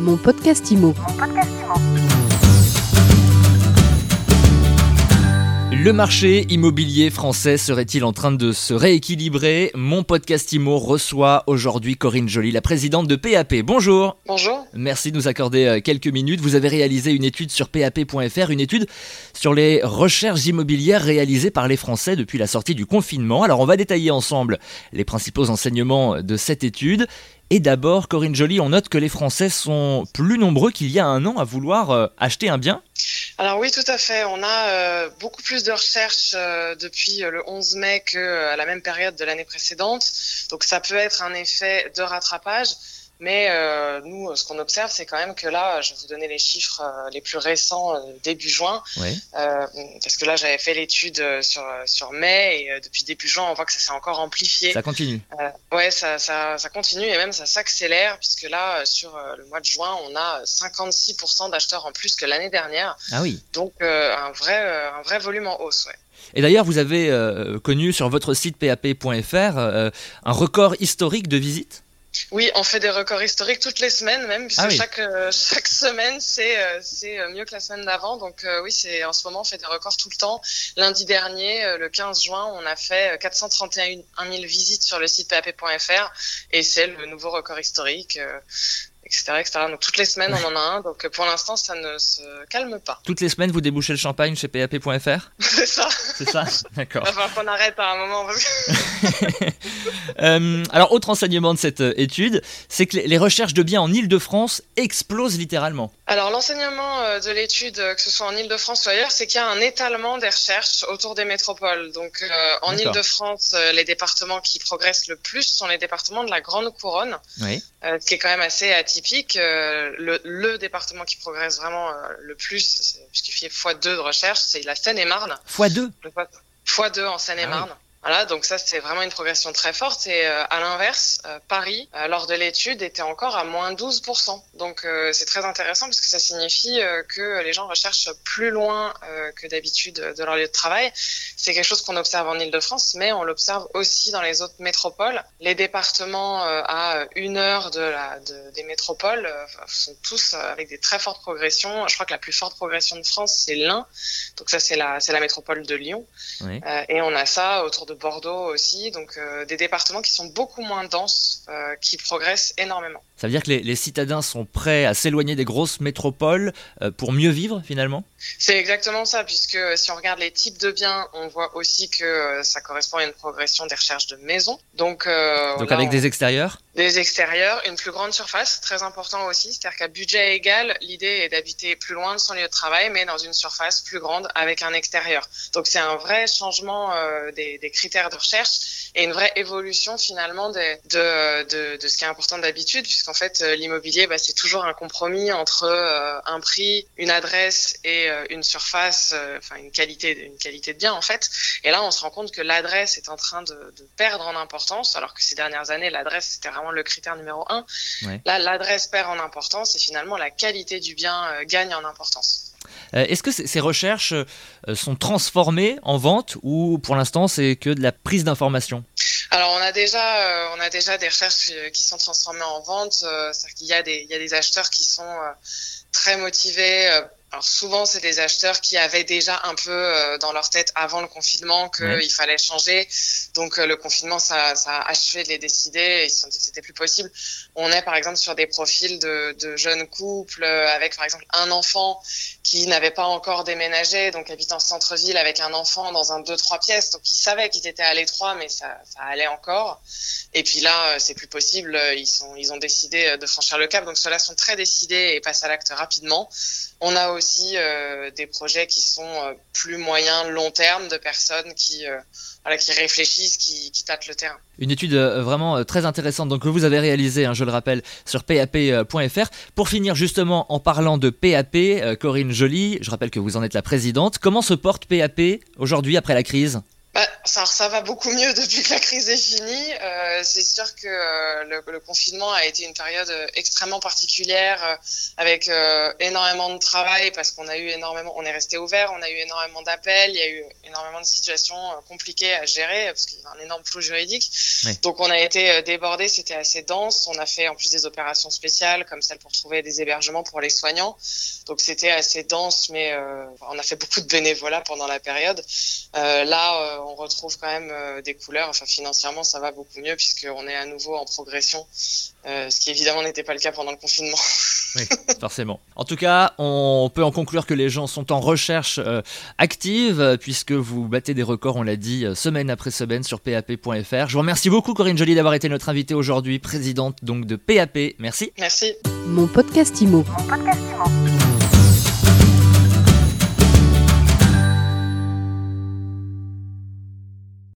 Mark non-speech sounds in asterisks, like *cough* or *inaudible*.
Mon podcast IMO. Le marché immobilier français serait-il en train de se rééquilibrer? Mon podcast IMO reçoit aujourd'hui Corinne Joly, la présidente de PAP. Bonjour. Bonjour. Merci de nous accorder euh, quelques minutes. Vous avez réalisé une étude sur PAP.fr, une étude sur les recherches immobilières réalisées par les Français depuis la sortie du confinement. Alors on va détailler ensemble les principaux enseignements de cette étude. Et d'abord, Corinne Joly, on note que les Français sont plus nombreux qu'il y a un an à vouloir euh, acheter un bien. Alors oui, tout à fait. On a euh, beaucoup plus de recherches euh, depuis le 11 mai qu'à la même période de l'année précédente. Donc ça peut être un effet de rattrapage. Mais euh, nous, ce qu'on observe, c'est quand même que là, je vais vous donner les chiffres euh, les plus récents euh, début juin, Oui. parce que là, j'avais fait l'étude sur sur mai et depuis début juin, on voit que ça s'est encore amplifié. Ça continue. Ouais, ça, ça, ça continue et même ça s'accélère puisque là, sur le mois de juin, on a 56% d'acheteurs en plus que l'année dernière. Ah oui. Donc un vrai un vrai volume en hausse. Ouais. Et d'ailleurs, vous avez connu sur votre site pap.fr un record historique de visites? Oui, on fait des records historiques toutes les semaines même, puisque Ah oui. chaque, euh, *laughs* chaque semaine, c'est euh, c'est euh, mieux que la semaine d'avant. Donc euh, oui, c'est en ce moment, on fait des records tout le temps. Lundi dernier, le 15 juin, on a fait euh, 431 000 visites sur le site pap.fr et c'est le nouveau record historique, etc., etc. Donc toutes les semaines, on en a un. Donc pour l'instant, ça ne se calme pas. Toutes les semaines, vous débouchez le champagne chez pap.fr *laughs* c'est ça. C'est ça? D'accord. Il va falloir qu'on arrête à un moment. parce que- *laughs* Euh, alors, autre enseignement de cette euh, étude, c'est que les- recherches de biens en Ile-de-France explosent littéralement. Alors l'enseignement euh, de l'étude, que ce soit en Ile-de-France ou ailleurs, c'est qu'il y a un étalement des recherches autour des métropoles. Donc euh, en. Ile-de-France, les départements qui progressent le plus sont les départements de la Grande Couronne, Oui. euh, ce qui est quand même assez atypique. Le, le département qui progresse vraiment le plus, puisqu'il fait x2 de recherche, c'est la Seine-et-Marne. x2 Le fois- x2 en Seine-et-Marne. Voilà, donc ça c'est vraiment une progression très forte. Et euh, à l'inverse, euh, Paris, euh, lors de l'étude, était encore à moins 12%. Donc c'est très intéressant parce que ça signifie que les gens recherchent plus loin que d'habitude de leur lieu de travail. C'est quelque chose qu'on observe en Ile-de-France, mais on l'observe aussi dans les autres métropoles. Les départements à une heure de la, de- des métropoles sont tous avec des très fortes progressions. Je crois que la plus forte progression de France, c'est l'Ain. Donc ça, c'est la, c'est la métropole de Lyon. Oui. Et on a ça autour de Bordeaux aussi, donc euh, des départements qui sont beaucoup moins denses, euh, qui progressent énormément. Ça veut dire que les, les citadins sont prêts à s'éloigner des grosses métropoles euh, pour mieux vivre finalement? C'est exactement ça, puisque euh, si on regarde les types de biens, on voit aussi que euh, ça correspond à une progression des recherches de maisons. Donc, euh, avec on- des extérieurs? Des extérieurs, une plus grande surface, très important aussi, c'est-à-dire qu'à budget égal, l'idée est d'habiter plus loin de son lieu de travail, mais dans une surface plus grande avec un extérieur. Donc c'est un vrai changement euh, des, des critères de recherche et une vraie évolution finalement des- de, de, de ce qui est important d'habitude, puisqu'en fait euh, l'immobilier, bah, c'est toujours un compromis entre euh, un prix, une adresse et euh, une surface, enfin une qualité, une qualité de bien en fait. Et là, on se rend compte que l'adresse est en train de, de perdre en importance, alors que ces dernières années, l'adresse c'était vraiment le critère numéro un. Ouais. Là, l'adresse perd en importance et finalement la qualité du bien gagne en importance. Est-ce que ces recherches sont transformées en vente ou pour l'instant c'est que de la prise d'information? Alors, on a déjà, euh, on a déjà des recherches euh, qui sont transformées en vente. euh, C'est-à-dire qu'il y a des, il y a des acheteurs qui sont très motivés. Alors souvent, c'est des acheteurs qui avaient déjà un peu euh, dans leur tête avant le confinement qu'il Ouais. fallait changer. Donc euh, le confinement, ça, ça a achevé de les décider. et Ils se sont dit que c'était plus possible. On est par exemple sur des profils de, de jeunes couples euh, avec par exemple un enfant qui n'avait pas encore déménagé, donc habitant centre-ville avec un enfant dans un 2-3 pièces. Donc ils savaient qu'ils étaient à l'étroit, mais ça, ça allait encore. Et puis là, euh, c'est plus possible. Ils sont, ils ont décidé euh, de franchir le cap. Donc ceux-là sont très décidés et passent à l'acte rapidement. On a aussi euh, des projets qui sont euh, plus moyens, long terme, de personnes qui, euh, voilà, qui réfléchissent, qui, tâtent le terrain. Une étude vraiment très intéressante donc, que vous avez réalisée, hein, je le rappelle, sur pap.fr. Pour finir justement en parlant de PAP, Corinne Joly, je rappelle que vous en êtes la présidente. Comment se porte PAP aujourd'hui après la crise? Ça, ça va beaucoup mieux *laughs* depuis que la crise est finie. Euh, c'est sûr que euh, le, le, confinement a été une période euh, extrêmement particulière, euh, avec énormément de travail parce qu'on a eu énormément, on est resté ouvert, on a eu énormément d'appels, il y a eu énormément de situations compliquées à gérer parce qu'il y a un énorme flou juridique. Oui. Donc on a été débordé, c'était assez dense. On a fait en plus des opérations spéciales comme celle pour trouver des hébergements pour les soignants. Donc c'était assez dense, mais on a fait beaucoup de bénévolat pendant la période. là on retrouve quand même euh, des couleurs. Enfin, financièrement, ça va beaucoup mieux puisqu'on est à nouveau en progression, euh, ce qui évidemment n'était pas le cas pendant le confinement. *laughs* Oui, forcément. En tout cas, on peut en conclure que les gens sont en recherche euh, active puisque vous battez des records, on l'a dit, semaine après semaine sur pap.fr. Je vous remercie beaucoup Corinne Joly d'avoir été notre invitée aujourd'hui, présidente donc de PAP. Merci. Merci. Mon podcast Imo. Mon podcast Imo.